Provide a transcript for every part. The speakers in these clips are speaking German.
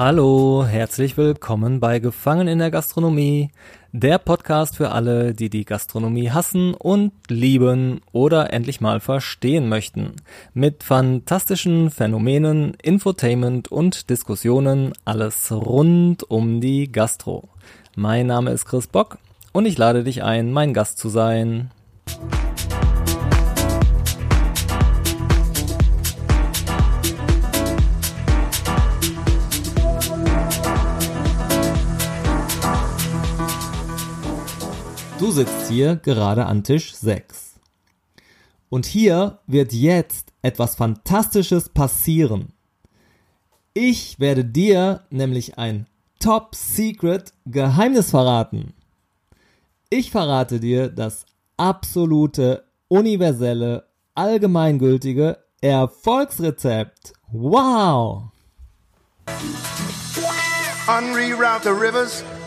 Hallo, herzlich willkommen bei Gefangen in der Gastronomie, der Podcast für alle, die die Gastronomie hassen und lieben oder endlich mal verstehen möchten. Mit fantastischen Phänomenen, Infotainment und Diskussionen, alles rund um die Gastro. Mein Name ist Chris Bock und ich lade dich ein, mein Gast zu sein. Du sitzt hier gerade an Tisch 6. Und hier wird jetzt etwas Fantastisches passieren. Ich werde dir nämlich ein Top Secret Geheimnis verraten. Ich verrate dir das absolute, universelle, allgemeingültige Erfolgsrezept. Wow! Unreroute the rivers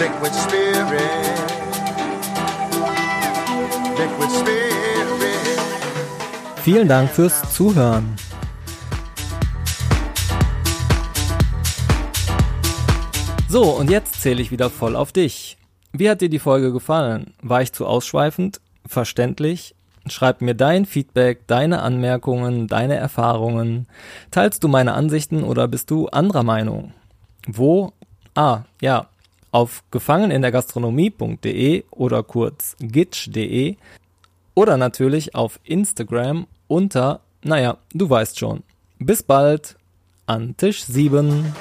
Liquid Spirit. Liquid Spirit. Vielen Dank fürs Zuhören. So, und jetzt zähle ich wieder voll auf dich. Wie hat dir die Folge gefallen? War ich zu ausschweifend? Verständlich? Schreib mir dein Feedback, deine Anmerkungen, deine Erfahrungen. Teilst du meine Ansichten oder bist du anderer Meinung? Wo? Ah, ja, auf gefangenindergastronomie.de oder kurz gitch.de oder natürlich auf Instagram unter, naja, du weißt schon. Bis bald an Tisch 7.